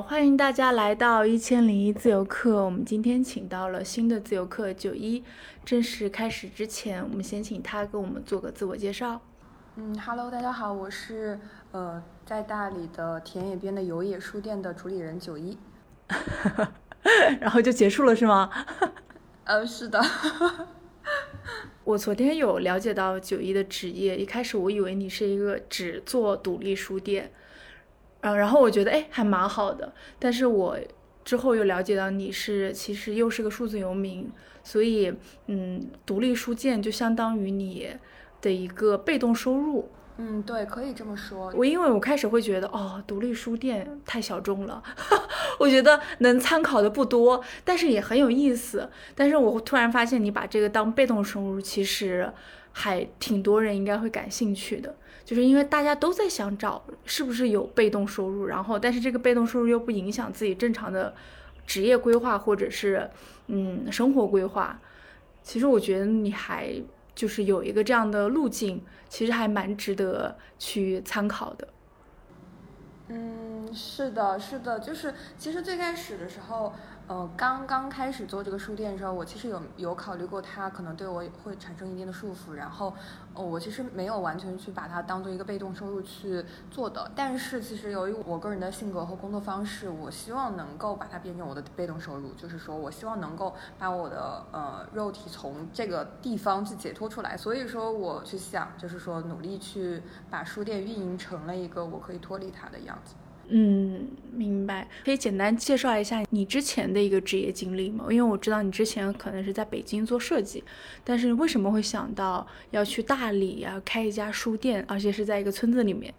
好，欢迎大家来到一千零一自由课。我们今天请到了新的自由课九一。正式开始之前，我们先请他给我们做个自我介绍。嗯，Hello，大家好，我是呃在大理的田野边的有野书店的主理人九一。然后就结束了是吗？呃，是的。我昨天有了解到九一的职业，一开始我以为你是一个只做独立书店。嗯，然后我觉得哎还蛮好的，但是我之后又了解到你是其实又是个数字游民，所以嗯，独立书店就相当于你的一个被动收入。嗯，对，可以这么说。我因为我开始会觉得哦，独立书店太小众了，我觉得能参考的不多，但是也很有意思。但是我突然发现你把这个当被动收入，其实还挺多人应该会感兴趣的。就是因为大家都在想找是不是有被动收入，然后但是这个被动收入又不影响自己正常的职业规划或者是嗯生活规划。其实我觉得你还就是有一个这样的路径，其实还蛮值得去参考的。嗯，是的，是的，就是其实最开始的时候。呃，刚刚开始做这个书店的时候，我其实有有考虑过它可能对我会产生一定的束缚，然后，呃，我其实没有完全去把它当做一个被动收入去做的。但是其实由于我个人的性格和工作方式，我希望能够把它变成我的被动收入，就是说我希望能够把我的呃肉体从这个地方去解脱出来。所以说我去想，就是说努力去把书店运营成了一个我可以脱离它的样子。嗯，明白。可以简单介绍一下你之前的一个职业经历吗？因为我知道你之前可能是在北京做设计，但是为什么会想到要去大理啊开一家书店，而且是在一个村子里面？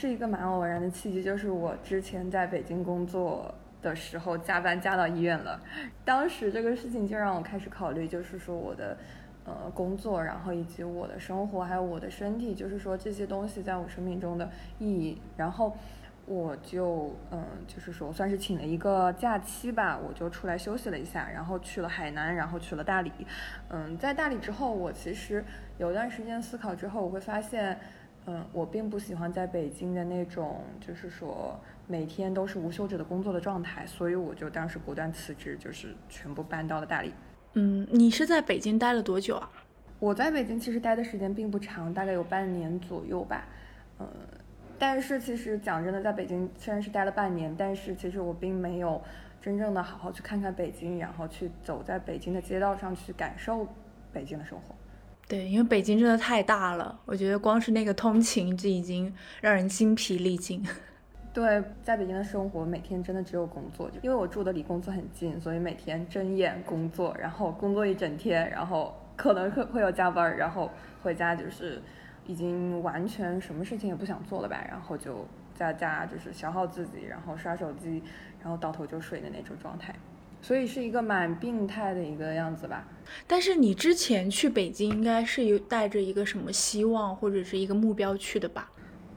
是一个蛮偶然的契机，就是我之前在北京工作的时候加班加到医院了，当时这个事情就让我开始考虑，就是说我的呃工作，然后以及我的生活，还有我的身体，就是说这些东西在我生命中的意义，然后。我就嗯，就是说算是请了一个假期吧，我就出来休息了一下，然后去了海南，然后去了大理。嗯，在大理之后，我其实有段时间思考之后，我会发现，嗯，我并不喜欢在北京的那种，就是说每天都是无休止的工作的状态，所以我就当时果断辞职，就是全部搬到了大理。嗯，你是在北京待了多久啊？我在北京其实待的时间并不长，大概有半年左右吧。嗯。但是其实讲真的，在北京虽然是待了半年，但是其实我并没有真正的好好去看看北京，然后去走在北京的街道上去感受北京的生活。对，因为北京真的太大了，我觉得光是那个通勤就已经让人精疲力尽。对，在北京的生活每天真的只有工作，因为我住的离工作很近，所以每天睁眼工作，然后工作一整天，然后可能会会有加班，然后回家就是。已经完全什么事情也不想做了吧，然后就在家就是消耗自己，然后刷手机，然后倒头就睡的那种状态，所以是一个蛮病态的一个样子吧。但是你之前去北京应该是有带着一个什么希望或者是一个目标去的吧？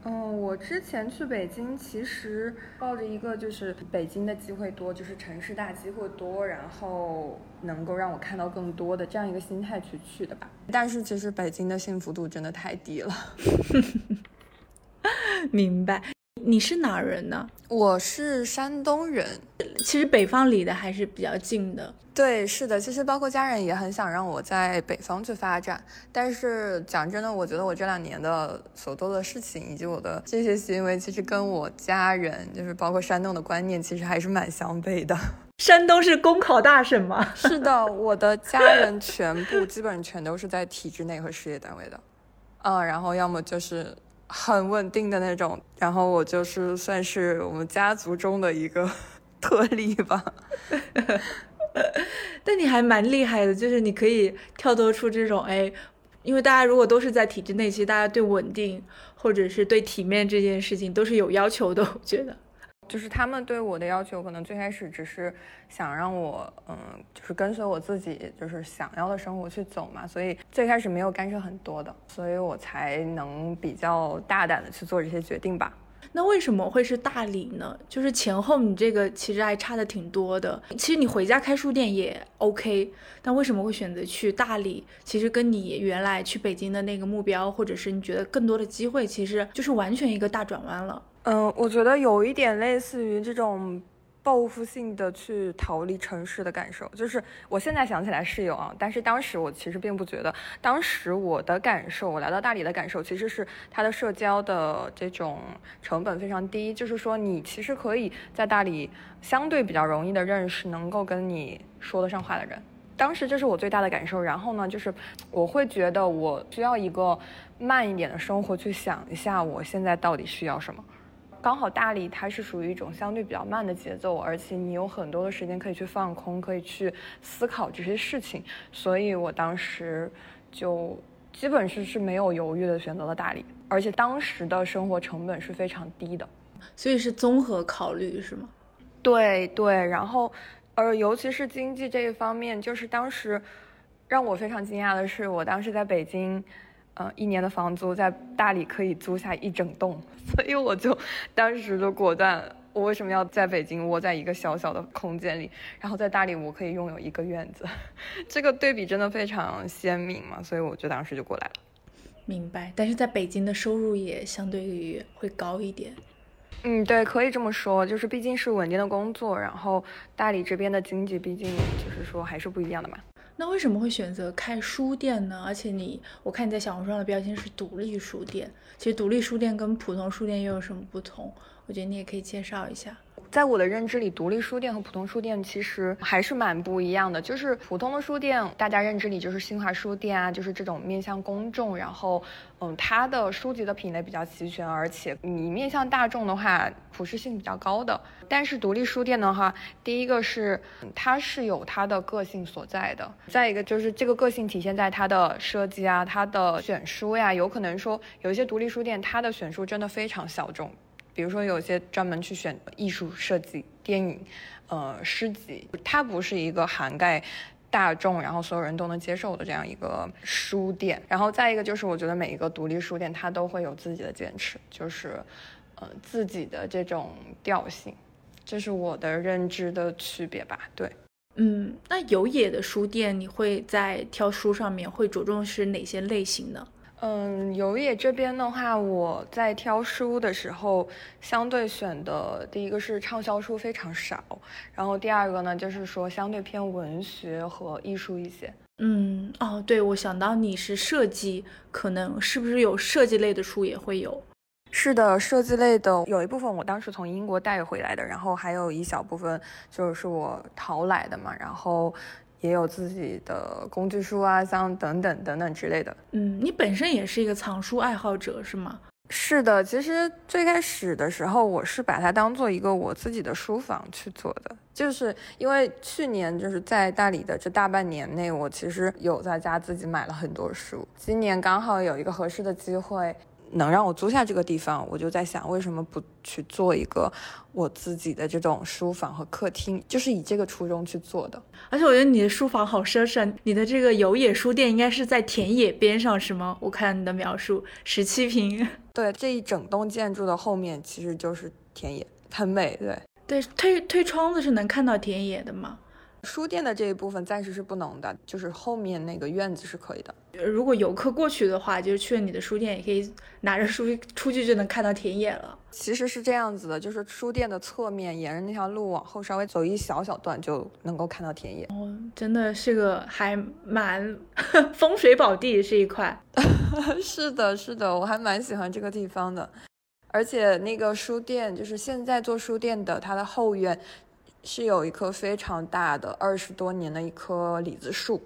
嗯，我之前去北京，其实抱着一个就是北京的机会多，就是城市大机会多，然后能够让我看到更多的这样一个心态去去的吧。但是其实北京的幸福度真的太低了。明白。你是哪人呢？我是山东人。其实北方离的还是比较近的。对，是的，其实包括家人也很想让我在北方去发展，但是讲真的，我觉得我这两年的所做的事情以及我的这些行为，其实跟我家人，就是包括山东的观念，其实还是蛮相悖的。山东是公考大省吗？是的，我的家人全部基本全都是在体制内和事业单位的，嗯，然后要么就是很稳定的那种，然后我就是算是我们家族中的一个 特例吧。但你还蛮厉害的，就是你可以跳脱出这种哎，因为大家如果都是在体制内，其实大家对稳定或者是对体面这件事情都是有要求的。我觉得，就是他们对我的要求，可能最开始只是想让我嗯，就是跟随我自己就是想要的生活去走嘛，所以最开始没有干涉很多的，所以我才能比较大胆的去做这些决定吧。那为什么会是大理呢？就是前后你这个其实还差的挺多的。其实你回家开书店也 OK，但为什么会选择去大理？其实跟你原来去北京的那个目标，或者是你觉得更多的机会，其实就是完全一个大转弯了。嗯，我觉得有一点类似于这种。报复性的去逃离城市的感受，就是我现在想起来是有啊，但是当时我其实并不觉得。当时我的感受，我来到大理的感受，其实是它的社交的这种成本非常低，就是说你其实可以在大理相对比较容易的认识能够跟你说得上话的人。当时这是我最大的感受。然后呢，就是我会觉得我需要一个慢一点的生活，去想一下我现在到底需要什么。刚好大理它是属于一种相对比较慢的节奏，而且你有很多的时间可以去放空，可以去思考这些事情，所以我当时就基本是是没有犹豫的选择了大理，而且当时的生活成本是非常低的，所以是综合考虑是吗？对对，然后呃，尤其是经济这一方面，就是当时让我非常惊讶的是，我当时在北京。呃，一年的房租在大理可以租下一整栋，所以我就当时就果断，我为什么要在北京窝在一个小小的空间里，然后在大理我可以拥有一个院子，这个对比真的非常鲜明嘛，所以我就当时就过来了。明白，但是在北京的收入也相对于会高一点。嗯，对，可以这么说，就是毕竟是稳定的工作，然后大理这边的经济毕竟就是说还是不一样的嘛。那为什么会选择开书店呢？而且你，我看你在小红书上的标签是独立书店，其实独立书店跟普通书店又有什么不同？我觉得你也可以介绍一下。在我的认知里，独立书店和普通书店其实还是蛮不一样的。就是普通的书店，大家认知里就是新华书店啊，就是这种面向公众，然后，嗯，它的书籍的品类比较齐全，而且你面向大众的话，普适性比较高的。但是独立书店的话，第一个是它是有它的个性所在的，再一个就是这个个性体现在它的设计啊，它的选书呀，有可能说有一些独立书店，它的选书真的非常小众。比如说，有些专门去选艺术设计、电影、呃诗集，它不是一个涵盖大众，然后所有人都能接受的这样一个书店。然后再一个就是，我觉得每一个独立书店它都会有自己的坚持，就是呃自己的这种调性，这是我的认知的区别吧。对，嗯，那有野的书店，你会在挑书上面会着重是哪些类型呢？嗯，有野这边的话，我在挑书的时候，相对选的第一个是畅销书非常少，然后第二个呢，就是说相对偏文学和艺术一些。嗯，哦，对，我想到你是设计，可能是不是有设计类的书也会有？是的，设计类的有一部分我当时从英国带回来的，然后还有一小部分就是我淘来的嘛，然后。也有自己的工具书啊，像等等等等之类的。嗯，你本身也是一个藏书爱好者是吗？是的，其实最开始的时候，我是把它当做一个我自己的书房去做的，就是因为去年就是在大理的这大半年内，我其实有在家自己买了很多书，今年刚好有一个合适的机会。能让我租下这个地方，我就在想，为什么不去做一个我自己的这种书房和客厅，就是以这个初衷去做的。而且我觉得你的书房好奢侈，你的这个有野书店应该是在田野边上，是吗？我看你的描述，十七平。对，这一整栋建筑的后面其实就是田野，很美。对，对，推推窗子是能看到田野的吗？书店的这一部分暂时是不能的，就是后面那个院子是可以的。如果游客过去的话，就是去了你的书店，也可以拿着书 出去就能看到田野了。其实是这样子的，就是书店的侧面，沿着那条路往后稍微走一小小段，就能够看到田野。哦，真的是个还蛮 风水宝地，是一块。是的，是的，我还蛮喜欢这个地方的。而且那个书店，就是现在做书店的，它的后院。是有一棵非常大的二十多年的一棵李子树，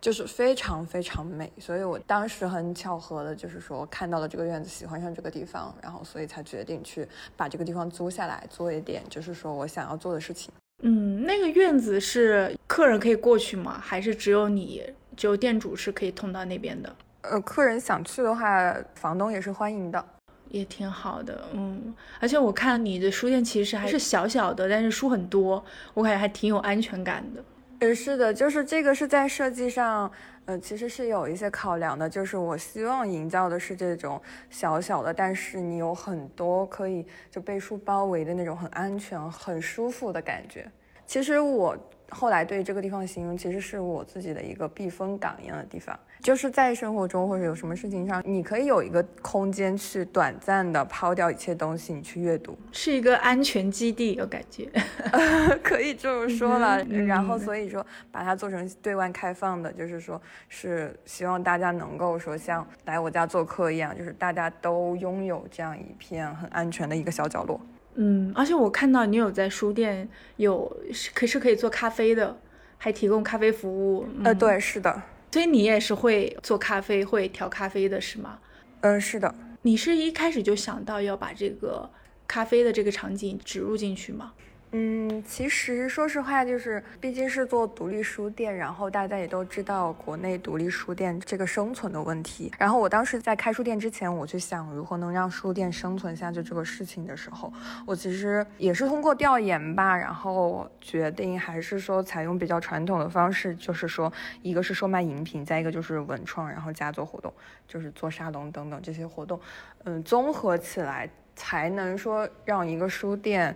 就是非常非常美，所以我当时很巧合的，就是说看到了这个院子，喜欢上这个地方，然后所以才决定去把这个地方租下来，做一点就是说我想要做的事情。嗯，那个院子是客人可以过去吗？还是只有你，只有店主是可以通到那边的？呃，客人想去的话，房东也是欢迎的。也挺好的，嗯，而且我看你的书店其实还是小小的，但是书很多，我感觉还挺有安全感的。呃，是的，就是这个是在设计上，呃，其实是有一些考量的，就是我希望营造的是这种小小的，但是你有很多可以就被书包围的那种很安全、很舒服的感觉。其实我。后来对这个地方形容，其实是我自己的一个避风港一样的地方，就是在生活中或者有什么事情上，你可以有一个空间去短暂的抛掉一切东西，你去阅读，是一个安全基地，我感觉，可以这么说了。然后所以说把它做成对外开放的，就是说是希望大家能够说像来我家做客一样，就是大家都拥有这样一片很安全的一个小角落。嗯，而且我看到你有在书店有是可是可以做咖啡的，还提供咖啡服务。呃，对，是的。所以你也是会做咖啡、会调咖啡的是吗？嗯，是的。你是一开始就想到要把这个咖啡的这个场景植入进去吗？嗯，其实说实话，就是毕竟是做独立书店，然后大家也都知道国内独立书店这个生存的问题。然后我当时在开书店之前，我就想如何能让书店生存下去这个事情的时候，我其实也是通过调研吧，然后决定还是说采用比较传统的方式，就是说一个是售卖饮品，再一个就是文创，然后加做活动，就是做沙龙等等这些活动，嗯，综合起来才能说让一个书店。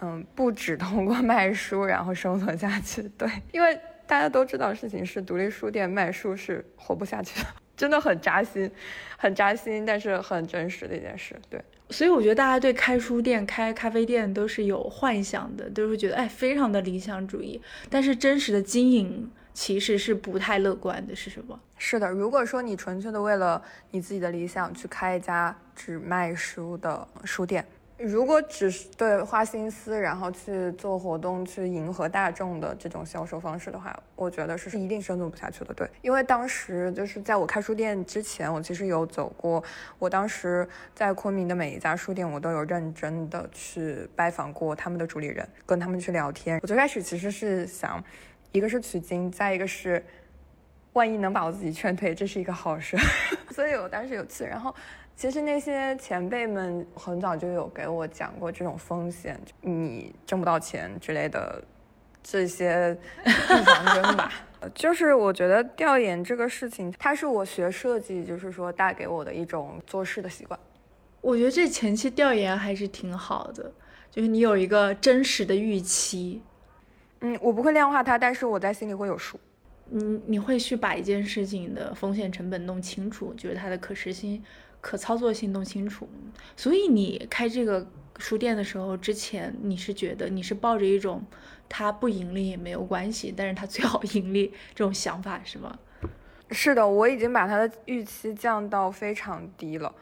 嗯，不只通过卖书然后生存下去，对，因为大家都知道事情是独立书店卖书是活不下去的，真的很扎心，很扎心，但是很真实的一件事，对。所以我觉得大家对开书店、开咖啡店都是有幻想的，都是觉得哎，非常的理想主义，但是真实的经营其实是不太乐观的，是什么？是的，如果说你纯粹的为了你自己的理想去开一家只卖书的书店。如果只是对花心思，然后去做活动，去迎合大众的这种销售方式的话，我觉得是一定生存不下去的。对，因为当时就是在我开书店之前，我其实有走过，我当时在昆明的每一家书店，我都有认真的去拜访过他们的主理人，跟他们去聊天。我最开始其实是想，一个是取经，再一个是，万一能把我自己劝退，这是一个好事，所以我当时有去，然后。其实那些前辈们很早就有给我讲过这种风险，你挣不到钱之类的这些预防针吧。就是我觉得调研这个事情，它是我学设计，就是说带给我的一种做事的习惯。我觉得这前期调研还是挺好的，就是你有一个真实的预期。嗯，我不会量化它，但是我在心里会有数。你你会去把一件事情的风险成本弄清楚，就是它的可实性。可操作性弄清楚，所以你开这个书店的时候，之前你是觉得你是抱着一种它不盈利也没有关系，但是它最好盈利这种想法是吗？是的，我已经把它的预期降到非常低了。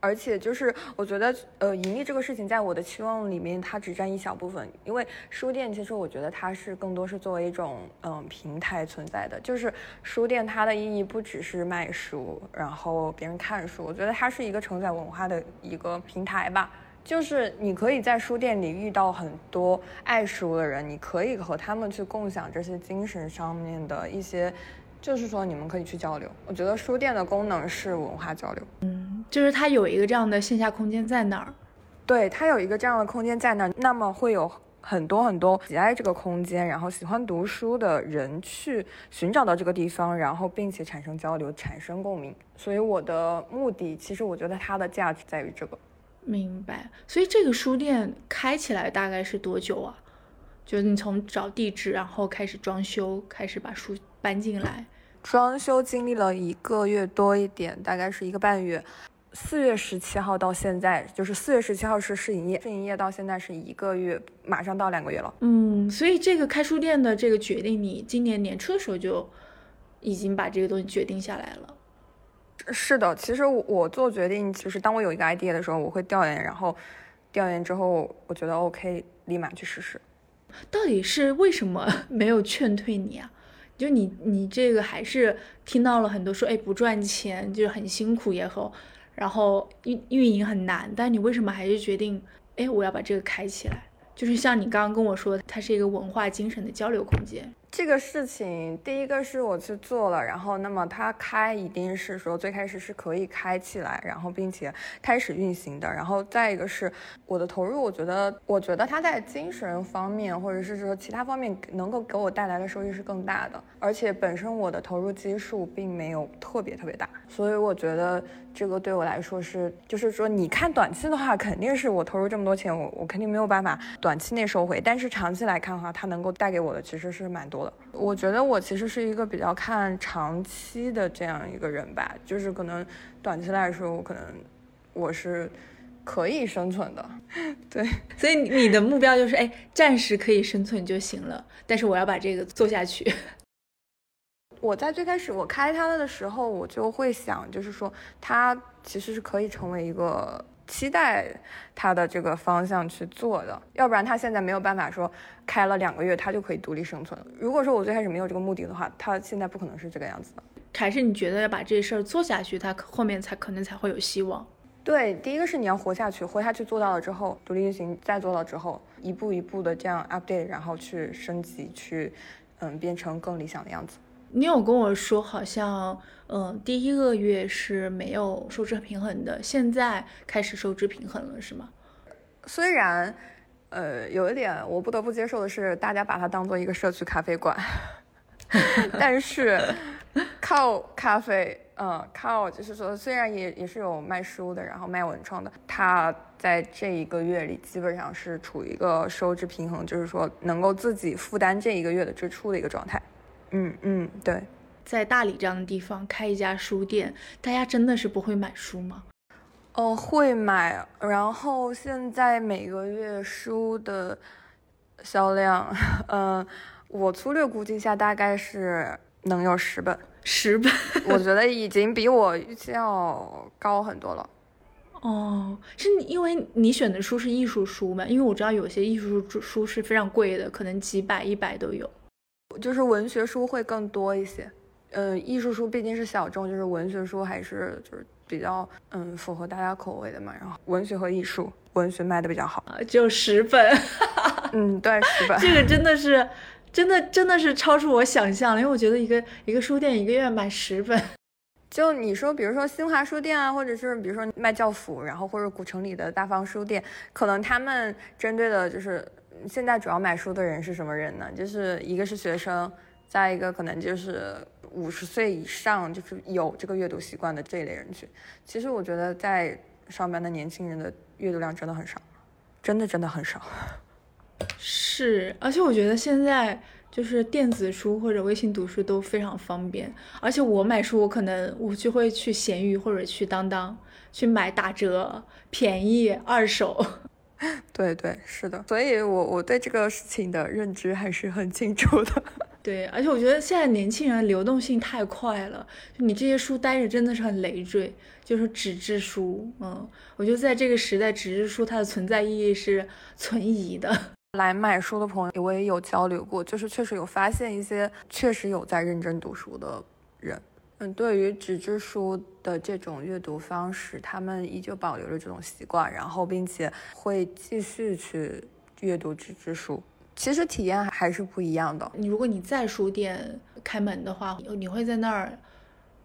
而且就是，我觉得，呃，盈利这个事情，在我的期望里面，它只占一小部分。因为书店，其实我觉得它是更多是作为一种，嗯，平台存在的。就是书店它的意义不只是卖书，然后别人看书，我觉得它是一个承载文化的一个平台吧。就是你可以在书店里遇到很多爱书的人，你可以和他们去共享这些精神上面的一些。就是说，你们可以去交流。我觉得书店的功能是文化交流。嗯，就是它有一个这样的线下空间在那儿。对，它有一个这样的空间在那儿，那么会有很多很多喜爱这个空间，然后喜欢读书的人去寻找到这个地方，然后并且产生交流，产生共鸣。所以我的目的，其实我觉得它的价值在于这个。明白。所以这个书店开起来大概是多久啊？就是你从找地址，然后开始装修，开始把书。搬进来，装修经历了一个月多一点，大概是一个半月。四月十七号到现在，就是四月十七号是试营业，试营业到现在是一个月，马上到两个月了。嗯，所以这个开书店的这个决定，你今年年初的时候就已经把这个东西决定下来了。是的，其实我做决定，就是当我有一个 idea 的时候，我会调研，然后调研之后，我觉得 OK，立马去实施。到底是为什么 没有劝退你啊？就你，你这个还是听到了很多说，哎，不赚钱，就是很辛苦也好，然后运运营很难，但你为什么还是决定，哎，我要把这个开起来？就是像你刚刚跟我说，它是一个文化精神的交流空间。这个事情，第一个是我去做了，然后那么它开一定是说最开始是可以开起来，然后并且开始运行的。然后再一个是我的投入，我觉得我觉得它在精神方面或者是说其他方面能够给我带来的收益是更大的，而且本身我的投入基数并没有特别特别大，所以我觉得这个对我来说是，就是说你看短期的话，肯定是我投入这么多钱，我我肯定没有办法短期内收回，但是长期来看的话，它能够带给我的其实是蛮多。我觉得我其实是一个比较看长期的这样一个人吧，就是可能短期来说，我可能我是可以生存的，对。所以你的目标就是，哎，暂时可以生存就行了，但是我要把这个做下去。我在最开始我开它的时候，我就会想，就是说它其实是可以成为一个。期待他的这个方向去做的，要不然他现在没有办法说开了两个月他就可以独立生存。如果说我最开始没有这个目的的话，他现在不可能是这个样子的。还是你觉得要把这事儿做下去，他后面才可能才会有希望？对，第一个是你要活下去，活下去做到了之后，独立运行再做到之后，一步一步的这样 update，然后去升级，去嗯变成更理想的样子。你有跟我说，好像，嗯，第一个月是没有收支平衡的，现在开始收支平衡了，是吗？虽然，呃，有一点我不得不接受的是，大家把它当做一个社区咖啡馆，但是 靠咖啡，嗯，靠，就是说，虽然也也是有卖书的，然后卖文创的，它在这一个月里基本上是处于一个收支平衡，就是说能够自己负担这一个月的支出的一个状态。嗯嗯，对，在大理这样的地方开一家书店，大家真的是不会买书吗？哦，会买。然后现在每个月书的销量，嗯，我粗略估计一下，大概是能有十本。十本，我觉得已经比我预期要高很多了。哦，是因为你选的书是艺术书嘛？因为我知道有些艺术书是非常贵的，可能几百、一百都有。就是文学书会更多一些，嗯，艺术书毕竟是小众，就是文学书还是就是比较嗯符合大家口味的嘛。然后文学和艺术，文学卖的比较好，就十本，嗯，对，十本，这个真的是，真的真的是超出我想象了，因为我觉得一个一个书店一个月卖十本，就你说，比如说新华书店啊，或者是比如说卖教辅，然后或者古城里的大方书店，可能他们针对的就是。现在主要买书的人是什么人呢？就是一个是学生，再一个可能就是五十岁以上，就是有这个阅读习惯的这一类人群。其实我觉得在上班的年轻人的阅读量真的很少，真的真的很少。是，而且我觉得现在就是电子书或者微信读书都非常方便。而且我买书，我可能我就会去闲鱼或者去当当去买打折、便宜、二手。对对是的，所以我我对这个事情的认知还是很清楚的。对，而且我觉得现在年轻人流动性太快了，就你这些书待着真的是很累赘，就是纸质书，嗯，我觉得在这个时代，纸质书它的存在意义是存疑的。来买书的朋友，我也有交流过，就是确实有发现一些确实有在认真读书的人。嗯，对于纸质书的这种阅读方式，他们依旧保留着这种习惯，然后并且会继续去阅读纸质书。其实体验还是不一样的。你如果你在书店开门的话，你会在那儿。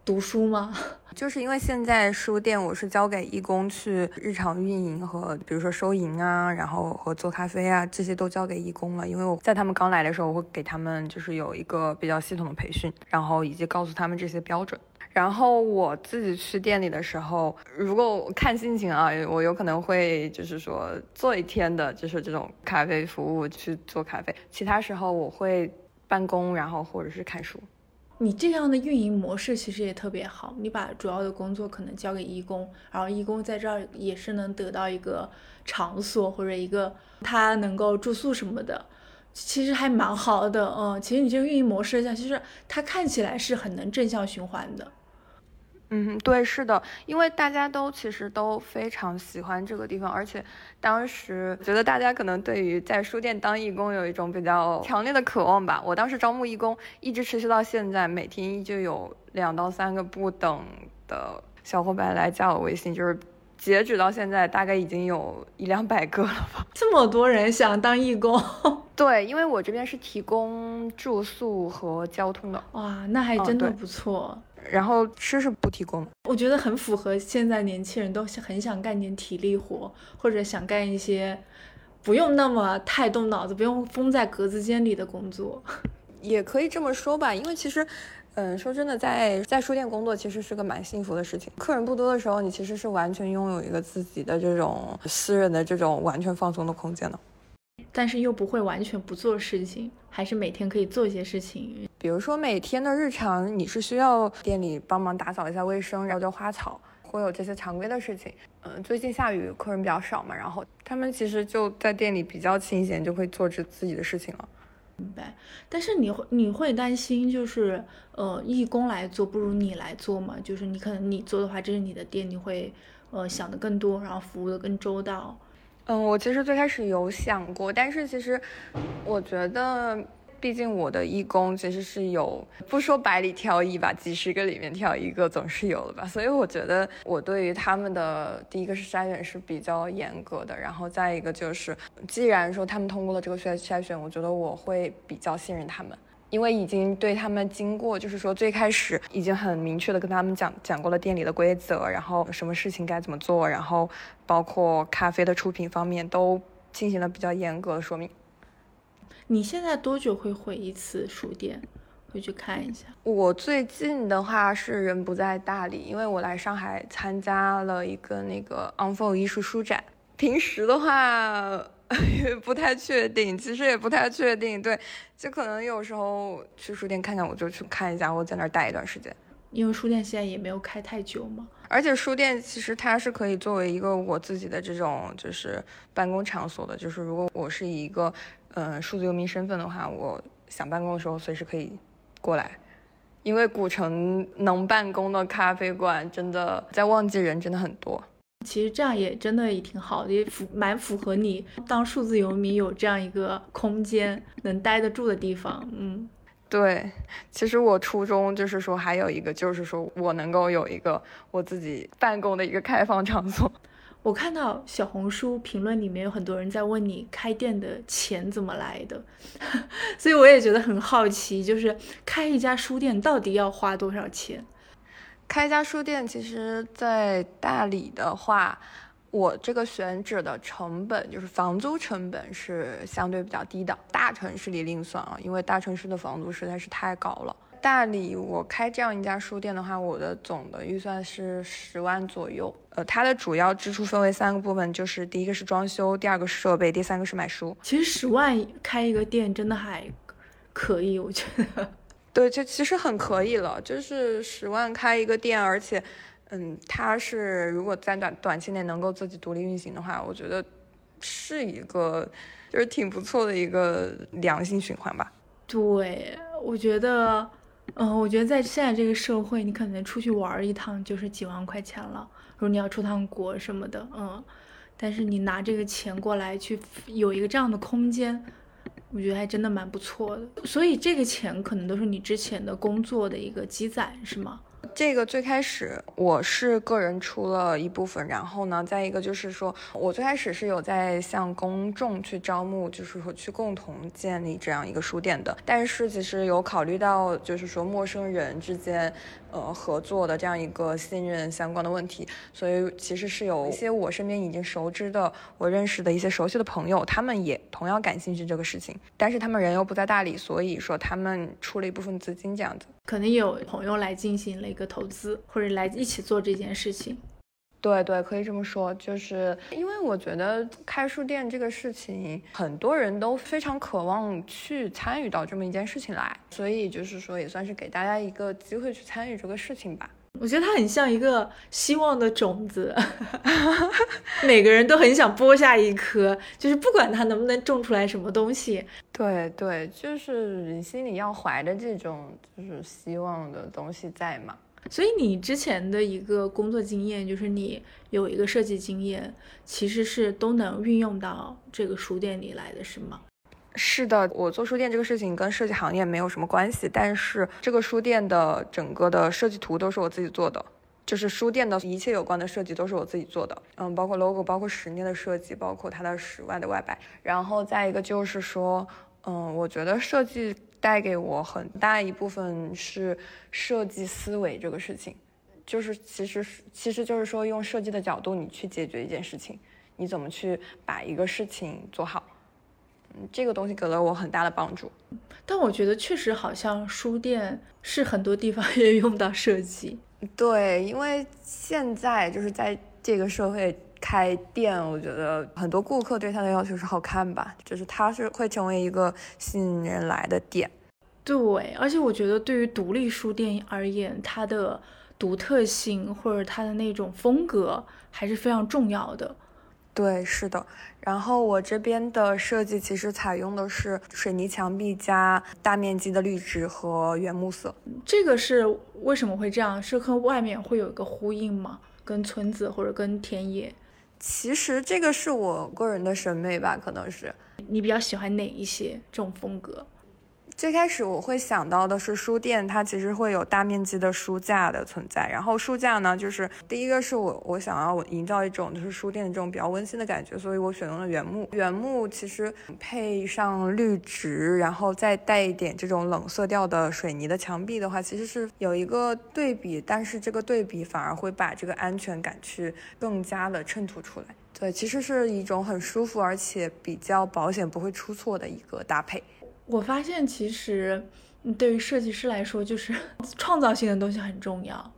读书吗？就是因为现在书店我是交给义工去日常运营和比如说收银啊，然后和做咖啡啊这些都交给义工了。因为我在他们刚来的时候，我会给他们就是有一个比较系统的培训，然后以及告诉他们这些标准。然后我自己去店里的时候，如果看心情啊，我有可能会就是说做一天的就是这种咖啡服务去做咖啡，其他时候我会办公，然后或者是看书。你这样的运营模式其实也特别好，你把主要的工作可能交给义工，然后义工在这儿也是能得到一个场所或者一个他能够住宿什么的，其实还蛮好的。嗯，其实你这个运营模式下，其实它看起来是很能正向循环的。嗯，对，是的，因为大家都其实都非常喜欢这个地方，而且当时觉得大家可能对于在书店当义工有一种比较强烈的渴望吧。我当时招募义工，一直持续到现在，每天依旧有两到三个不等的小伙伴来加我微信，就是截止到现在，大概已经有一两百个了吧。这么多人想当义工，对，因为我这边是提供住宿和交通的。哇，那还真的不错。然后吃是不提供。我觉得很符合现在年轻人都很想干点体力活，或者想干一些不用那么太动脑子、不用封在格子间里的工作。也可以这么说吧，因为其实，嗯，说真的，在在书店工作其实是个蛮幸福的事情。客人不多的时候，你其实是完全拥有一个自己的这种私人的这种完全放松的空间的。但是又不会完全不做事情，还是每天可以做一些事情。比如说每天的日常，你是需要店里帮忙打扫一下卫生，浇浇花草，会有这些常规的事情。嗯，最近下雨，客人比较少嘛，然后他们其实就在店里比较清闲，就会做着自己的事情了。明白。但是你会你会担心，就是呃，义工来做不如你来做嘛？就是你可能你做的话，这是你的店，你会呃想的更多，然后服务的更周到。嗯，我其实最开始有想过，但是其实我觉得，毕竟我的义工其实是有，不说百里挑一吧，几十个里面挑一个总是有的吧。所以我觉得我对于他们的第一个是筛选是比较严格的，然后再一个就是，既然说他们通过了这个筛筛选，我觉得我会比较信任他们。因为已经对他们经过，就是说最开始已经很明确的跟他们讲讲过了店里的规则，然后什么事情该怎么做，然后包括咖啡的出品方面都进行了比较严格的说明。你现在多久会回一次书店，回去看一下？我最近的话是人不在大理，因为我来上海参加了一个那个 Unfold 艺术书展。平时的话。也不太确定，其实也不太确定。对，就可能有时候去书店看看，我就去看一下，我在那儿待一段时间。因为书店现在也没有开太久嘛。而且书店其实它是可以作为一个我自己的这种就是办公场所的。就是如果我是以一个嗯数字游民身份的话，我想办公的时候随时可以过来。因为古城能办公的咖啡馆真的在旺季人真的很多。其实这样也真的也挺好的，也符蛮符合你当数字游民有这样一个空间能待得住的地方。嗯，对。其实我初衷就是说，还有一个就是说我能够有一个我自己办公的一个开放场所。我看到小红书评论里面有很多人在问你开店的钱怎么来的，所以我也觉得很好奇，就是开一家书店到底要花多少钱？开一家书店，其实，在大理的话，我这个选址的成本就是房租成本是相对比较低的。大城市里另算啊，因为大城市的房租实在是太高了。大理我开这样一家书店的话，我的总的预算是十万左右。呃，它的主要支出分为三个部分，就是第一个是装修，第二个是设备，第三个是买书。其实十万开一个店真的还可以，我觉得。对，就其实很可以了，就是十万开一个店，而且，嗯，它是如果在短短期内能够自己独立运行的话，我觉得是一个就是挺不错的一个良性循环吧。对，我觉得，嗯，我觉得在现在这个社会，你可能出去玩一趟就是几万块钱了，如果你要出趟国什么的，嗯，但是你拿这个钱过来去有一个这样的空间。我觉得还真的蛮不错的，所以这个钱可能都是你之前的工作的一个积攒，是吗？这个最开始我是个人出了一部分，然后呢，再一个就是说我最开始是有在向公众去招募，就是说去共同建立这样一个书店的，但是其实有考虑到就是说陌生人之间。呃，合作的这样一个信任相关的问题，所以其实是有一些我身边已经熟知的、我认识的一些熟悉的朋友，他们也同样感兴趣这个事情，但是他们人又不在大理，所以说他们出了一部分资金这样子，可能有朋友来进行了个投资，或者来一起做这件事情。对对，可以这么说，就是因为我觉得开书店这个事情，很多人都非常渴望去参与到这么一件事情来，所以就是说也算是给大家一个机会去参与这个事情吧。我觉得它很像一个希望的种子，每个人都很想播下一颗，就是不管它能不能种出来什么东西。对对，就是你心里要怀着这种就是希望的东西在嘛。所以你之前的一个工作经验，就是你有一个设计经验，其实是都能运用到这个书店里来的，是吗？是的，我做书店这个事情跟设计行业没有什么关系，但是这个书店的整个的设计图都是我自己做的，就是书店的一切有关的设计都是我自己做的，嗯，包括 logo，包括十年的设计，包括它的室外的外摆，然后再一个就是说。嗯，我觉得设计带给我很大一部分是设计思维这个事情，就是其实其实就是说用设计的角度你去解决一件事情，你怎么去把一个事情做好，嗯，这个东西给了我很大的帮助。但我觉得确实好像书店是很多地方也用到设计。对，因为现在就是在这个社会。开店，我觉得很多顾客对它的要求是好看吧，就是它是会成为一个吸引人来的点。对，而且我觉得对于独立书店而言，它的独特性或者它的那种风格还是非常重要的。对，是的。然后我这边的设计其实采用的是水泥墙壁加大面积的绿植和原木色。这个是为什么会这样？是和外面会有一个呼应吗？跟村子或者跟田野？其实这个是我个人的审美吧，可能是你比较喜欢哪一些这种风格？最开始我会想到的是书店，它其实会有大面积的书架的存在。然后书架呢，就是第一个是我我想要营造一种就是书店的这种比较温馨的感觉，所以我选用了原木。原木其实配上绿植，然后再带一点这种冷色调的水泥的墙壁的话，其实是有一个对比，但是这个对比反而会把这个安全感去更加的衬托出来。对，其实是一种很舒服而且比较保险不会出错的一个搭配。我发现，其实对于设计师来说，就是 创造性的东西很重要。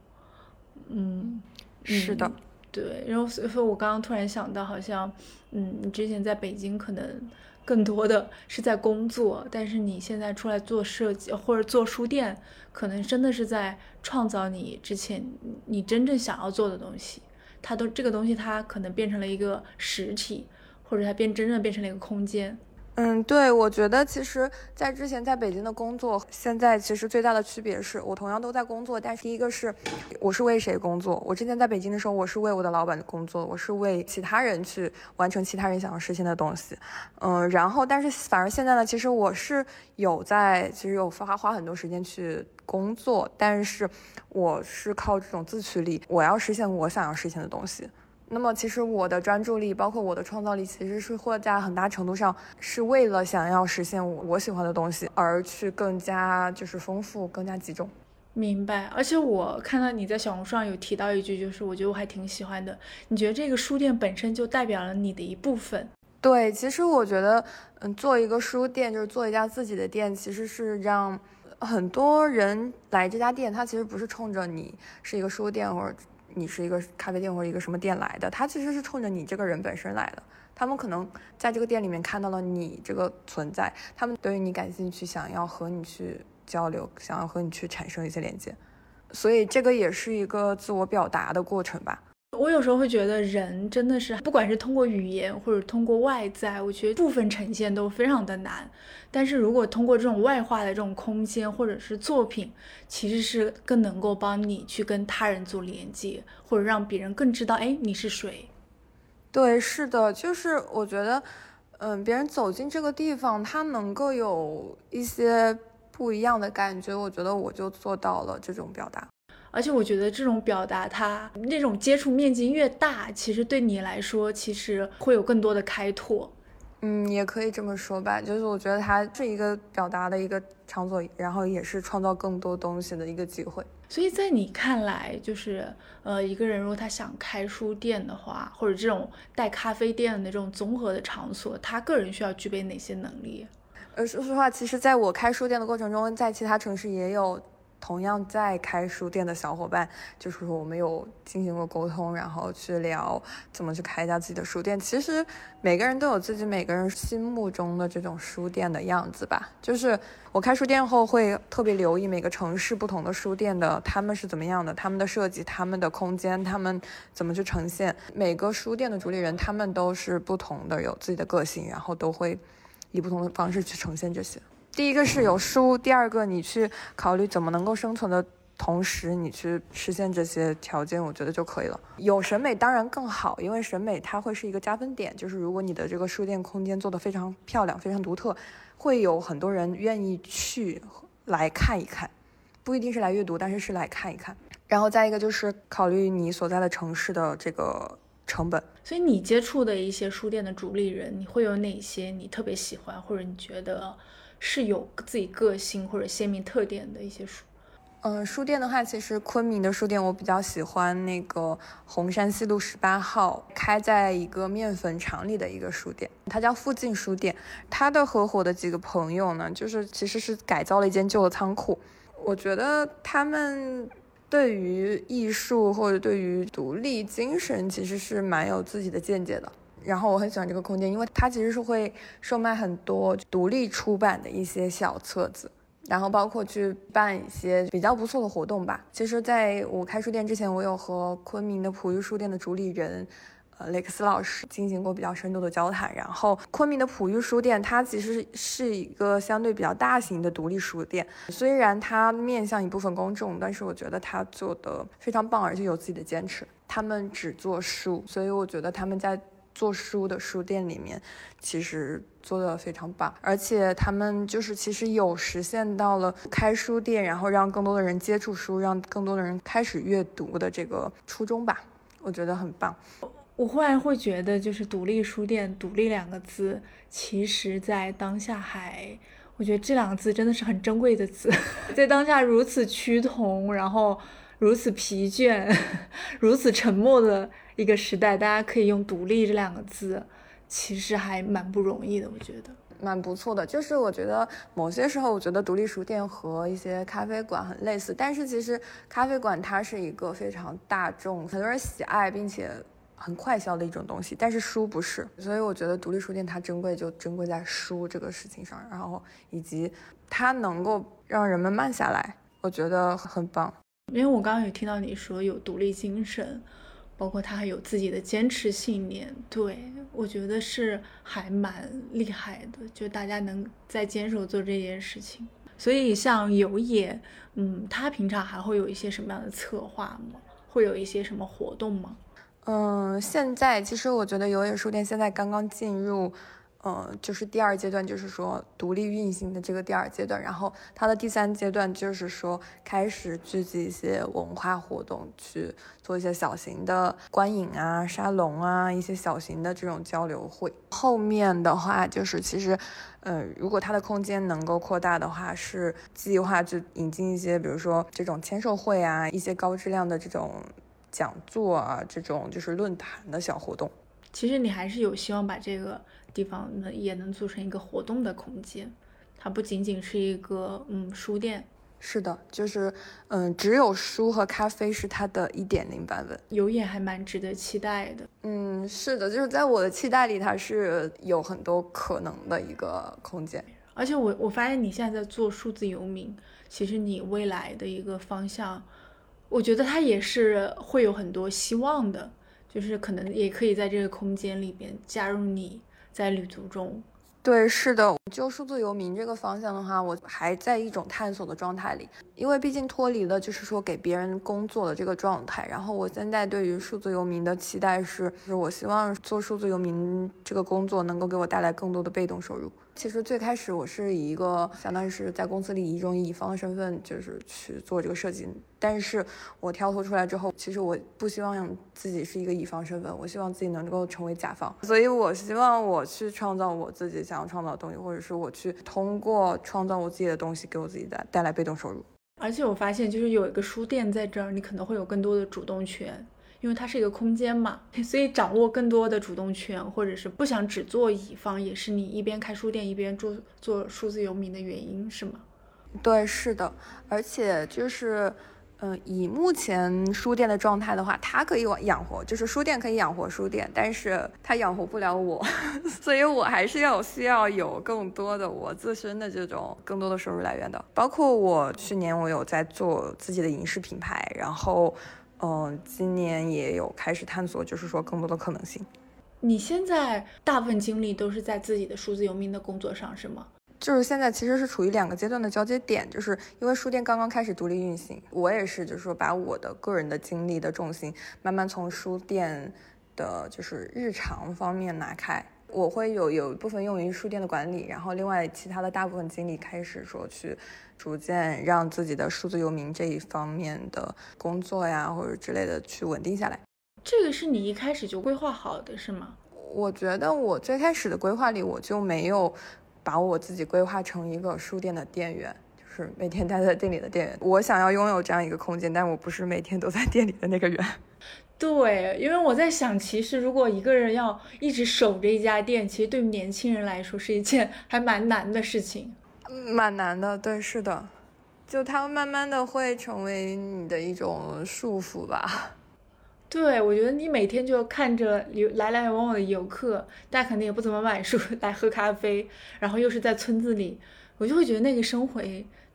嗯，是的，对。然后，所以说我刚刚突然想到，好像，嗯，你之前在北京可能 更多的是在工作，但是你现在出来做设计或者做书店，可能真的是在创造你之前你真正想要做的东西。它都这个东西，它可能变成了一个实体，或者它变真正变成了一个空间。嗯，对，我觉得其实，在之前在北京的工作，现在其实最大的区别是我同样都在工作，但是第一个是，我是为谁工作？我之前在北京的时候，我是为我的老板工作，我是为其他人去完成其他人想要实现的东西。嗯，然后，但是反而现在呢，其实我是有在，其实有花花很多时间去工作，但是我是靠这种自驱力，我要实现我想要实现的东西。那么，其实我的专注力，包括我的创造力，其实是会在很大程度上是为了想要实现我我喜欢的东西而去更加就是丰富、更加集中。明白。而且我看到你在小红书上有提到一句，就是我觉得我还挺喜欢的。你觉得这个书店本身就代表了你的一部分？对，其实我觉得，嗯，做一个书店就是做一家自己的店，其实是让很多人来这家店，他其实不是冲着你是一个书店或者。你是一个咖啡店或者一个什么店来的，他其实是冲着你这个人本身来的。他们可能在这个店里面看到了你这个存在，他们对于你感兴趣，想要和你去交流，想要和你去产生一些连接。所以这个也是一个自我表达的过程吧。我有时候会觉得，人真的是不管是通过语言或者通过外在，我觉得部分呈现都非常的难。但是如果通过这种外化的这种空间或者是作品，其实是更能够帮你去跟他人做连接，或者让别人更知道，哎，你是谁。对，是的，就是我觉得，嗯，别人走进这个地方，他能够有一些不一样的感觉。我觉得我就做到了这种表达。而且我觉得这种表达，它那种接触面积越大，其实对你来说，其实会有更多的开拓。嗯，也可以这么说吧。就是我觉得它是一个表达的一个场所，然后也是创造更多东西的一个机会。所以在你看来，就是呃，一个人如果他想开书店的话，或者这种带咖啡店的这种综合的场所，他个人需要具备哪些能力？呃，说实话，其实在我开书店的过程中，在其他城市也有。同样在开书店的小伙伴，就是说我们有进行过沟通，然后去聊怎么去开一家自己的书店。其实每个人都有自己每个人心目中的这种书店的样子吧。就是我开书店后会特别留意每个城市不同的书店的他们是怎么样的，他们的设计、他们的空间、他们怎么去呈现。每个书店的主理人他们都是不同的，有自己的个性，然后都会以不同的方式去呈现这些。第一个是有书，第二个你去考虑怎么能够生存的同时，你去实现这些条件，我觉得就可以了。有审美当然更好，因为审美它会是一个加分点。就是如果你的这个书店空间做得非常漂亮、非常独特，会有很多人愿意去来看一看，不一定是来阅读，但是是来看一看。然后再一个就是考虑你所在的城市的这个成本。所以你接触的一些书店的主理人，你会有哪些你特别喜欢，或者你觉得是有自己个性或者鲜明特点的一些书？嗯，书店的话，其实昆明的书店我比较喜欢那个红山西路十八号，开在一个面粉厂里的一个书店，它叫附近书店。他的合伙的几个朋友呢，就是其实是改造了一间旧的仓库。我觉得他们对于艺术或者对于独立精神，其实是蛮有自己的见解的。然后我很喜欢这个空间，因为它其实是会售卖很多独立出版的一些小册子。然后包括去办一些比较不错的活动吧。其实，在我开书店之前，我有和昆明的璞玉书店的主理人，呃，雷克斯老师进行过比较深度的交谈。然后，昆明的璞玉书店它其实是一个相对比较大型的独立书店，虽然它面向一部分公众，但是我觉得它做的非常棒，而且有自己的坚持。他们只做书，所以我觉得他们在。做书的书店里面，其实做的非常棒，而且他们就是其实有实现到了开书店，然后让更多的人接触书，让更多的人开始阅读的这个初衷吧，我觉得很棒。我忽然会觉得，就是独立书店“独立”两个字，其实在当下还，我觉得这两个字真的是很珍贵的字，在当下如此趋同，然后如此疲倦，如此沉默的。一个时代，大家可以用“独立”这两个字，其实还蛮不容易的，我觉得蛮不错的。就是我觉得某些时候，我觉得独立书店和一些咖啡馆很类似，但是其实咖啡馆它是一个非常大众、很多人喜爱并且很快销的一种东西，但是书不是。所以我觉得独立书店它珍贵就珍贵在书这个事情上，然后以及它能够让人们慢下来，我觉得很棒。因为我刚刚有听到你说有独立精神。包括他还有自己的坚持信念，对我觉得是还蛮厉害的，就大家能在坚守做这件事情。所以像有野，嗯，他平常还会有一些什么样的策划吗？会有一些什么活动吗？嗯，现在其实我觉得有野书店现在刚刚进入。呃，就是第二阶段，就是说独立运行的这个第二阶段，然后它的第三阶段就是说开始聚集一些文化活动，去做一些小型的观影啊、沙龙啊，一些小型的这种交流会。后面的话就是，其实，呃，如果它的空间能够扩大的话，是计划去引进一些，比如说这种签售会啊，一些高质量的这种讲座啊，这种就是论坛的小活动。其实你还是有希望把这个。地方能也能组成一个活动的空间，它不仅仅是一个嗯书店，是的，就是嗯只有书和咖啡是它的一点零版本，有也还蛮值得期待的。嗯，是的，就是在我的期待里，它是有很多可能的一个空间。而且我我发现你现在在做数字游民，其实你未来的一个方向，我觉得它也是会有很多希望的，就是可能也可以在这个空间里边加入你。在旅途中，对，是的，就数字游民这个方向的话，我还在一种探索的状态里，因为毕竟脱离了就是说给别人工作的这个状态。然后我现在对于数字游民的期待是，就是我希望做数字游民这个工作能够给我带来更多的被动收入。其实最开始我是以一个相当于是在公司里以一种乙方的身份，就是去做这个设计。但是我跳脱出来之后，其实我不希望自己是一个乙方身份，我希望自己能够成为甲方。所以我希望我去创造我自己想要创造的东西，或者是我去通过创造我自己的东西，给我自己带带来被动收入。而且我发现，就是有一个书店在这儿，你可能会有更多的主动权。因为它是一个空间嘛，所以掌握更多的主动权，或者是不想只做乙方，也是你一边开书店一边做做数字游民的原因，是吗？对，是的，而且就是，嗯，以目前书店的状态的话，它可以养活，就是书店可以养活书店，但是它养活不了我，所以我还是要需要有更多的我自身的这种更多的收入来源的，包括我去年我有在做自己的影视品牌，然后。嗯，今年也有开始探索，就是说更多的可能性。你现在大部分精力都是在自己的数字游民的工作上，是吗？就是现在其实是处于两个阶段的交接点，就是因为书店刚刚开始独立运行，我也是，就是说把我的个人的精力的重心慢慢从书店的就是日常方面拿开。我会有有一部分用于书店的管理，然后另外其他的大部分精力开始说去逐渐让自己的数字游民这一方面的工作呀或者之类的去稳定下来。这个是你一开始就规划好的，是吗？我觉得我最开始的规划里，我就没有把我自己规划成一个书店的店员，就是每天待在店里的店员。我想要拥有这样一个空间，但我不是每天都在店里的那个人。对，因为我在想，其实如果一个人要一直守着一家店，其实对于年轻人来说是一件还蛮难的事情。蛮难的，对，是的，就它慢慢的会成为你的一种束缚吧。对，我觉得你每天就看着有来来往往的游客，大家肯定也不怎么买书，来喝咖啡，然后又是在村子里，我就会觉得那个生活，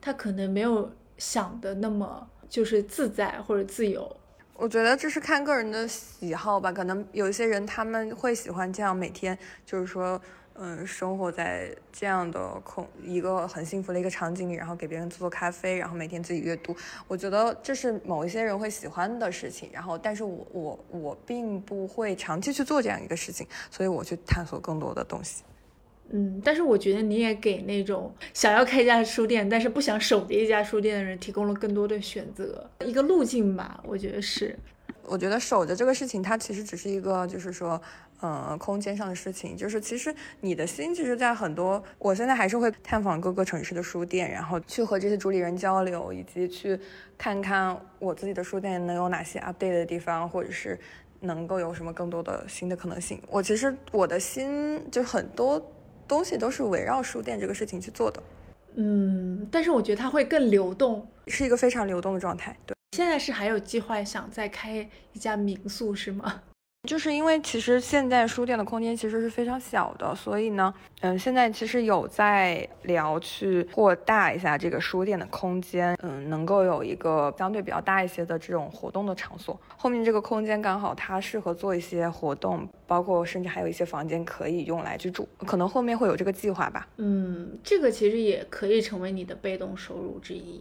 他可能没有想的那么就是自在或者自由。我觉得这是看个人的喜好吧，可能有一些人他们会喜欢这样每天，就是说。嗯，生活在这样的空一个很幸福的一个场景里，然后给别人做做咖啡，然后每天自己阅读，我觉得这是某一些人会喜欢的事情。然后，但是我我我并不会长期去做这样一个事情，所以我去探索更多的东西。嗯，但是我觉得你也给那种想要开一家书店，但是不想守着一家书店的人提供了更多的选择，一个路径吧。我觉得是。我觉得守着这个事情，它其实只是一个，就是说。嗯，空间上的事情，就是其实你的心，其实，在很多，我现在还是会探访各个城市的书店，然后去和这些主理人交流，以及去看看我自己的书店能有哪些 update 的地方，或者是能够有什么更多的新的可能性。我其实我的心就很多东西都是围绕书店这个事情去做的。嗯，但是我觉得它会更流动，是一个非常流动的状态。对，现在是还有计划想再开一家民宿是吗？就是因为其实现在书店的空间其实是非常小的，所以呢，嗯，现在其实有在聊去扩大一下这个书店的空间，嗯，能够有一个相对比较大一些的这种活动的场所。后面这个空间刚好它适合做一些活动，包括甚至还有一些房间可以用来居住，可能后面会有这个计划吧。嗯，这个其实也可以成为你的被动收入之一。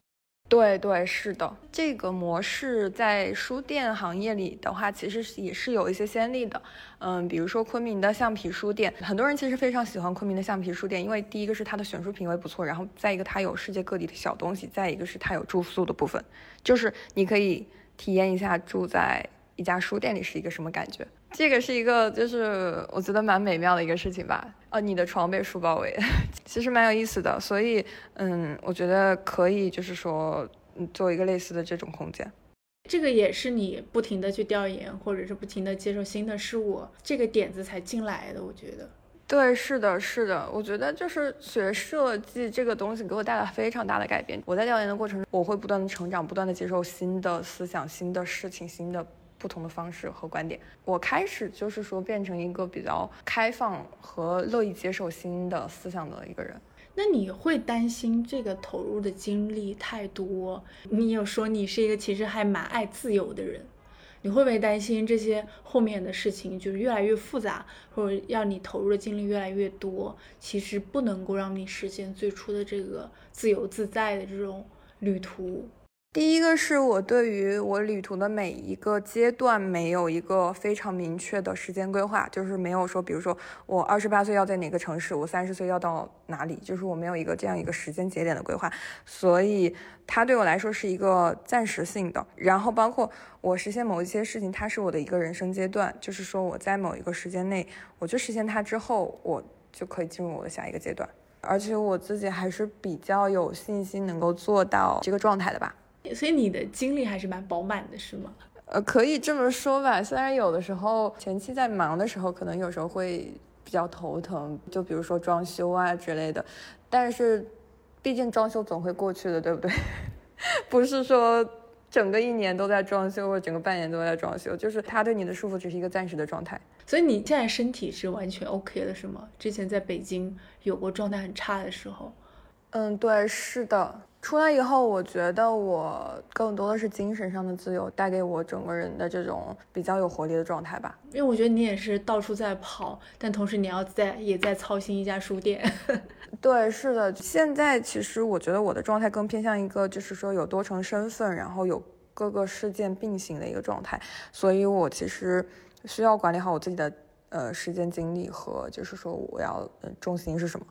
对对是的，这个模式在书店行业里的话，其实也是有一些先例的。嗯，比如说昆明的橡皮书店，很多人其实非常喜欢昆明的橡皮书店，因为第一个是它的选书品味不错，然后再一个它有世界各地的小东西，再一个是它有住宿的部分，就是你可以体验一下住在一家书店里是一个什么感觉。这个是一个就是我觉得蛮美妙的一个事情吧。啊，你的床被书包围，其实蛮有意思的，所以，嗯，我觉得可以，就是说，嗯，做一个类似的这种空间。这个也是你不停的去调研，或者是不停的接受新的事物，这个点子才进来的。我觉得，对，是的，是的，我觉得就是学设计这个东西给我带来非常大的改变。我在调研的过程中，我会不断的成长，不断的接受新的思想、新的事情、新的。不同的方式和观点，我开始就是说变成一个比较开放和乐意接受新的思想的一个人。那你会担心这个投入的精力太多？你有说你是一个其实还蛮爱自由的人，你会不会担心这些后面的事情就是越来越复杂，或者要你投入的精力越来越多，其实不能够让你实现最初的这个自由自在的这种旅途？第一个是我对于我旅途的每一个阶段没有一个非常明确的时间规划，就是没有说，比如说我二十八岁要在哪个城市，我三十岁要到哪里，就是我没有一个这样一个时间节点的规划，所以它对我来说是一个暂时性的。然后包括我实现某一些事情，它是我的一个人生阶段，就是说我在某一个时间内，我去实现它之后，我就可以进入我的下一个阶段，而且我自己还是比较有信心能够做到这个状态的吧。所以你的精力还是蛮饱满的，是吗？呃，可以这么说吧。虽然有的时候前期在忙的时候，可能有时候会比较头疼，就比如说装修啊之类的。但是，毕竟装修总会过去的，对不对？不是说整个一年都在装修，或者整个半年都在装修，就是他对你的束缚只是一个暂时的状态。所以你现在身体是完全 OK 的，是吗？之前在北京有过状态很差的时候。嗯，对，是的。出来以后，我觉得我更多的是精神上的自由，带给我整个人的这种比较有活力的状态吧。因为我觉得你也是到处在跑，但同时你要在也在操心一家书店。对，是的。现在其实我觉得我的状态更偏向一个，就是说有多重身份，然后有各个事件并行的一个状态。所以我其实需要管理好我自己的呃时间精力和就是说我要重心是什么，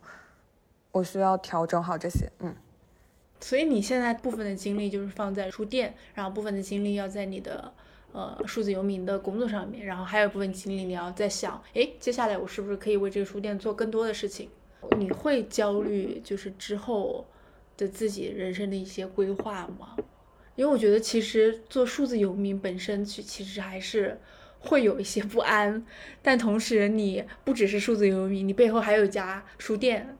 我需要调整好这些。嗯。所以你现在部分的精力就是放在书店，然后部分的精力要在你的呃数字游民的工作上面，然后还有一部分精力你要在想，哎，接下来我是不是可以为这个书店做更多的事情？你会焦虑就是之后的自己人生的一些规划吗？因为我觉得其实做数字游民本身其其实还是会有一些不安，但同时你不只是数字游民，你背后还有一家书店，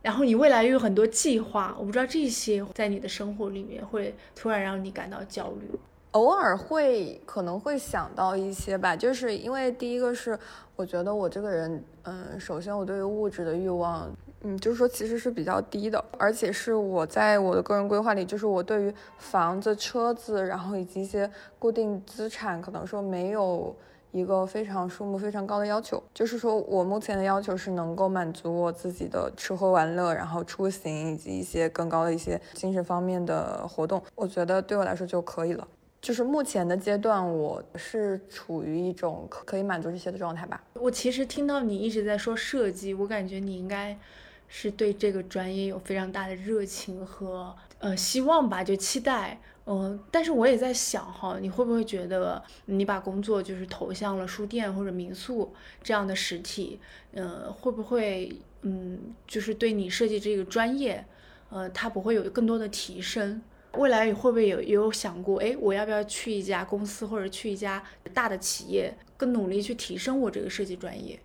然后你未来又有很多计划，我不知道这些在你的生活里面会突然让你感到焦虑。偶尔会可能会想到一些吧，就是因为第一个是我觉得我这个人，嗯，首先我对于物质的欲望，嗯，就是说其实是比较低的，而且是我在我的个人规划里，就是我对于房子、车子，然后以及一些固定资产，可能说没有一个非常数目非常高的要求，就是说我目前的要求是能够满足我自己的吃喝玩乐，然后出行以及一些更高的一些精神方面的活动，我觉得对我来说就可以了。就是目前的阶段，我是处于一种可可以满足这些的状态吧。我其实听到你一直在说设计，我感觉你应该是对这个专业有非常大的热情和呃希望吧，就期待。嗯，但是我也在想哈，你会不会觉得你把工作就是投向了书店或者民宿这样的实体，呃，会不会嗯，就是对你设计这个专业，呃，它不会有更多的提升？未来会不会有有想过，哎，我要不要去一家公司或者去一家大的企业，更努力去提升我这个设计专业？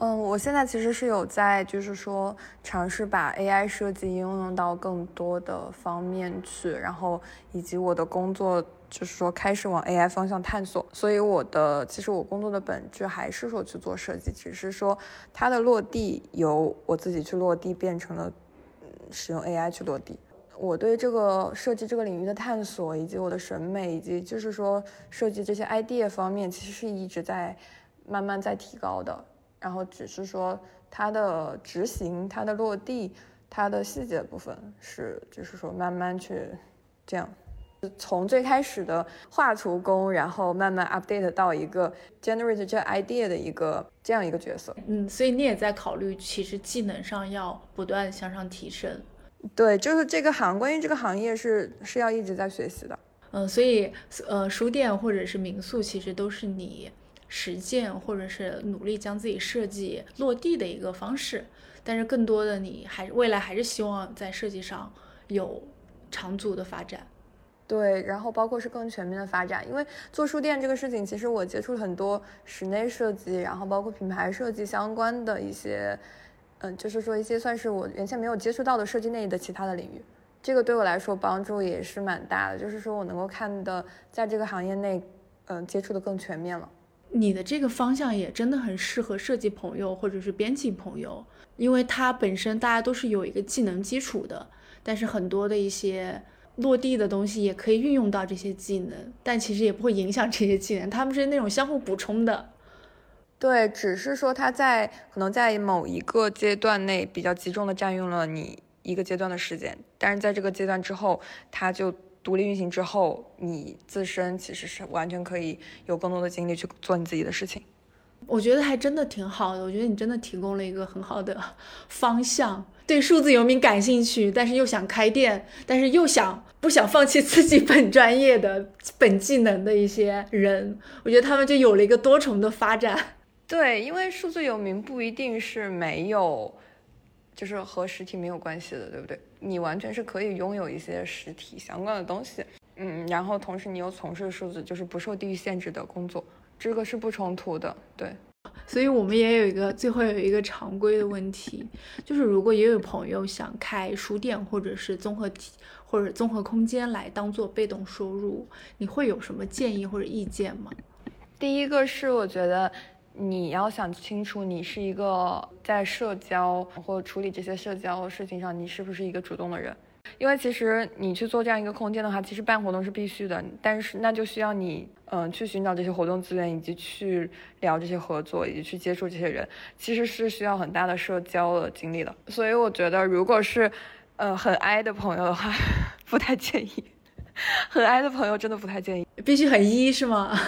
嗯，我现在其实是有在，就是说尝试把 AI 设计应用到更多的方面去，然后以及我的工作就是说开始往 AI 方向探索。所以我的其实我工作的本质还是说去做设计，只是说它的落地由我自己去落地变成了使用 AI 去落地。我对这个设计这个领域的探索，以及我的审美，以及就是说设计这些 idea 方面，其实是一直在慢慢在提高的。然后只是说它的执行、它的落地、它的细节部分是，就是说慢慢去这样，从最开始的画图工，然后慢慢 update 到一个 generate 这 idea 的一个这样一个角色。嗯，所以你也在考虑，其实技能上要不断向上提升。对，就是这个行，关于这个行业是是要一直在学习的。嗯，所以呃，书店或者是民宿，其实都是你实践或者是努力将自己设计落地的一个方式。但是更多的，你还未来还是希望在设计上有长足的发展。对，然后包括是更全面的发展。因为做书店这个事情，其实我接触了很多室内设计，然后包括品牌设计相关的一些。嗯，就是说一些算是我原先没有接触到的设计内的其他的领域，这个对我来说帮助也是蛮大的。就是说我能够看的在这个行业内，嗯，接触的更全面了。你的这个方向也真的很适合设计朋友或者是编辑朋友，因为它本身大家都是有一个技能基础的，但是很多的一些落地的东西也可以运用到这些技能，但其实也不会影响这些技能，他们是那种相互补充的。对，只是说它在可能在某一个阶段内比较集中的占用了你一个阶段的时间，但是在这个阶段之后，它就独立运行之后，你自身其实是完全可以有更多的精力去做你自己的事情。我觉得还真的挺好的，我觉得你真的提供了一个很好的方向。对数字游民感兴趣，但是又想开店，但是又想不想放弃自己本专业的本技能的一些人，我觉得他们就有了一个多重的发展。对，因为数字游民不一定是没有，就是和实体没有关系的，对不对？你完全是可以拥有一些实体相关的东西，嗯，然后同时你又从事数字，就是不受地域限制的工作，这个是不冲突的，对。所以我们也有一个最后有一个常规的问题，就是如果也有朋友想开书店或者是综合体或者综合空间来当做被动收入，你会有什么建议或者意见吗？第一个是我觉得。你要想清楚，你是一个在社交或处理这些社交事情上，你是不是一个主动的人？因为其实你去做这样一个空间的话，其实办活动是必须的，但是那就需要你，嗯，去寻找这些活动资源，以及去聊这些合作，以及去接触这些人，其实是需要很大的社交的精力的。所以我觉得，如果是，呃，很 I 的朋友的话，不太建议。很 I 的朋友真的不太建议，必须很 E 是吗？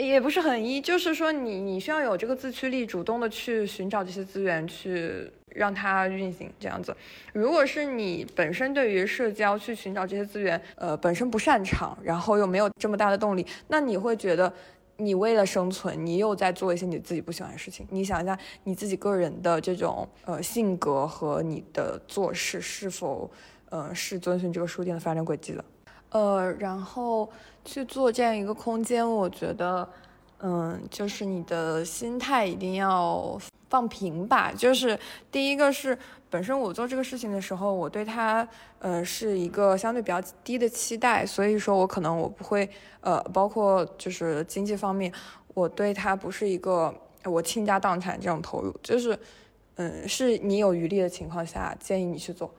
也不是很一，就是说你你需要有这个自驱力，主动的去寻找这些资源，去让它运行这样子。如果是你本身对于社交去寻找这些资源，呃，本身不擅长，然后又没有这么大的动力，那你会觉得你为了生存，你又在做一些你自己不喜欢的事情。你想一下，你自己个人的这种呃性格和你的做事是否呃是遵循这个书店的发展轨迹的？呃，然后去做这样一个空间，我觉得。嗯，就是你的心态一定要放平吧。就是第一个是本身我做这个事情的时候，我对它，呃，是一个相对比较低的期待，所以说我可能我不会，呃，包括就是经济方面，我对它不是一个我倾家荡产这种投入，就是，嗯，是你有余力的情况下，建议你去做。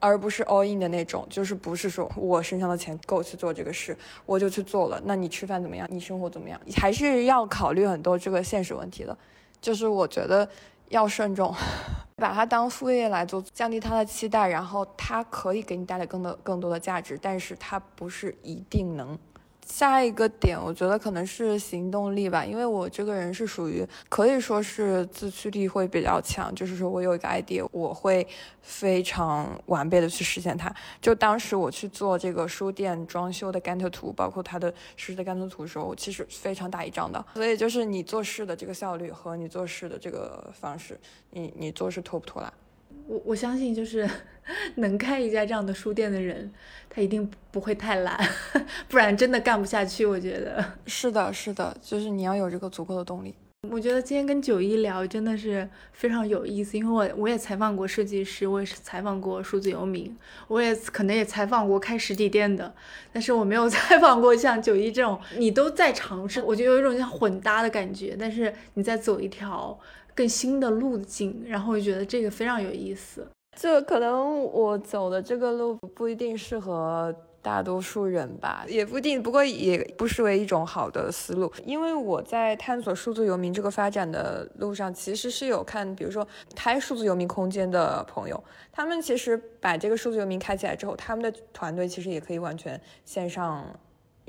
而不是 all in 的那种，就是不是说我身上的钱够去做这个事，我就去做了。那你吃饭怎么样？你生活怎么样？还是要考虑很多这个现实问题的。就是我觉得要慎重，把它当副业来做，降低他的期待，然后它可以给你带来更多更多的价值，但是它不是一定能。下一个点，我觉得可能是行动力吧，因为我这个人是属于可以说是自驱力会比较强，就是说我有一个 idea，我会非常完备的去实现它。就当时我去做这个书店装修的甘特图，包括它的实时的甘特图的时候，其实非常打一仗的。所以就是你做事的这个效率和你做事的这个方式，你你做事拖不拖拉？我我相信，就是 能开一家这样的书店的人，他一定不会太懒，不然真的干不下去。我觉得是的，是的，就是你要有这个足够的动力。我觉得今天跟九一聊真的是非常有意思，因为我我也采访过设计师，我也是采访过数字游民，我也可能也采访过开实体店的，但是我没有 采访过像九一这种，你都在尝试，我觉得有一种像混搭的感觉，但是你在走一条。更新的路径，然后我觉得这个非常有意思。就可能我走的这个路不一定适合大多数人吧，也不一定，不过也不失为一种好的思路。因为我在探索数字游民这个发展的路上，其实是有看，比如说开数字游民空间的朋友，他们其实把这个数字游民开起来之后，他们的团队其实也可以完全线上。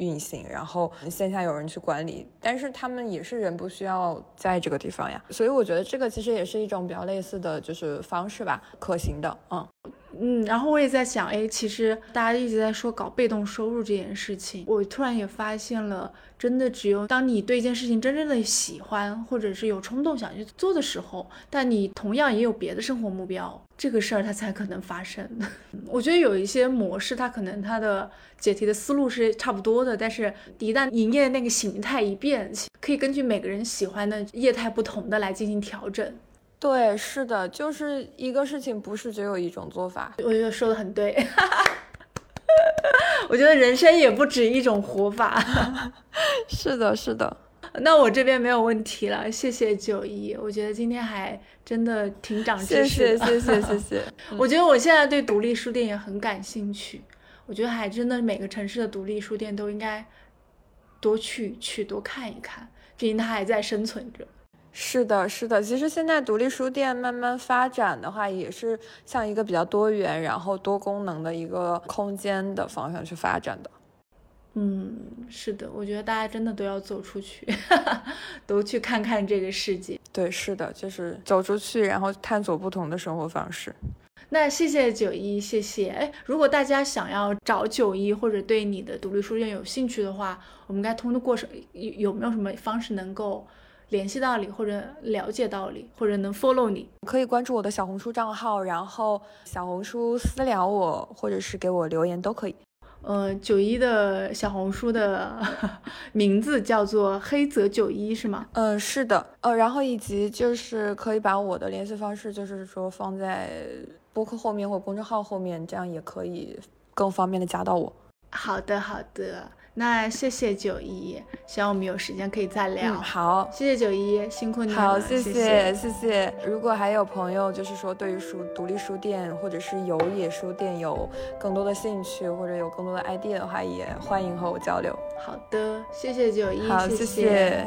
运行，然后线下有人去管理，但是他们也是人不需要在这个地方呀，所以我觉得这个其实也是一种比较类似的就是方式吧，可行的，嗯。嗯，然后我也在想，哎，其实大家一直在说搞被动收入这件事情，我突然也发现了，真的只有当你对一件事情真正的喜欢，或者是有冲动想去做的时候，但你同样也有别的生活目标，这个事儿它才可能发生。我觉得有一些模式，它可能它的解题的思路是差不多的，但是一旦营业那个形态一变，可以根据每个人喜欢的业态不同的来进行调整。对，是的，就是一个事情不是只有一种做法。我觉得说的很对，我觉得人生也不止一种活法。是的，是的。那我这边没有问题了，谢谢九一。我觉得今天还真的挺长知识的。谢谢，谢谢，谢谢。我觉得我现在对独立书店也很感兴趣。我觉得还真的每个城市的独立书店都应该多去去多看一看，毕竟它还在生存着。是的，是的。其实现在独立书店慢慢发展的话，也是向一个比较多元、然后多功能的一个空间的方向去发展的。嗯，是的，我觉得大家真的都要走出去，都去看看这个世界。对，是的，就是走出去，然后探索不同的生活方式。那谢谢九一，谢谢。哎，如果大家想要找九一，或者对你的独立书店有兴趣的话，我们该通过什有有没有什么方式能够？联系到你，或者了解到你，或者能 follow 你，可以关注我的小红书账号，然后小红书私聊我，或者是给我留言都可以。呃，九一的小红书的 名字叫做黑泽九一，是吗？嗯，是的。呃，然后以及就是可以把我的联系方式，就是说放在博客后面或公众号后面，这样也可以更方便的加到我。好的，好的。那谢谢九一，希望我们有时间可以再聊。好，谢谢九一，辛苦你了。好，谢谢谢谢。如果还有朋友就是说对于书独立书店或者是有野书店有更多的兴趣或者有更多的 idea 的话，也欢迎和我交流。好的，谢谢九一，好，谢谢。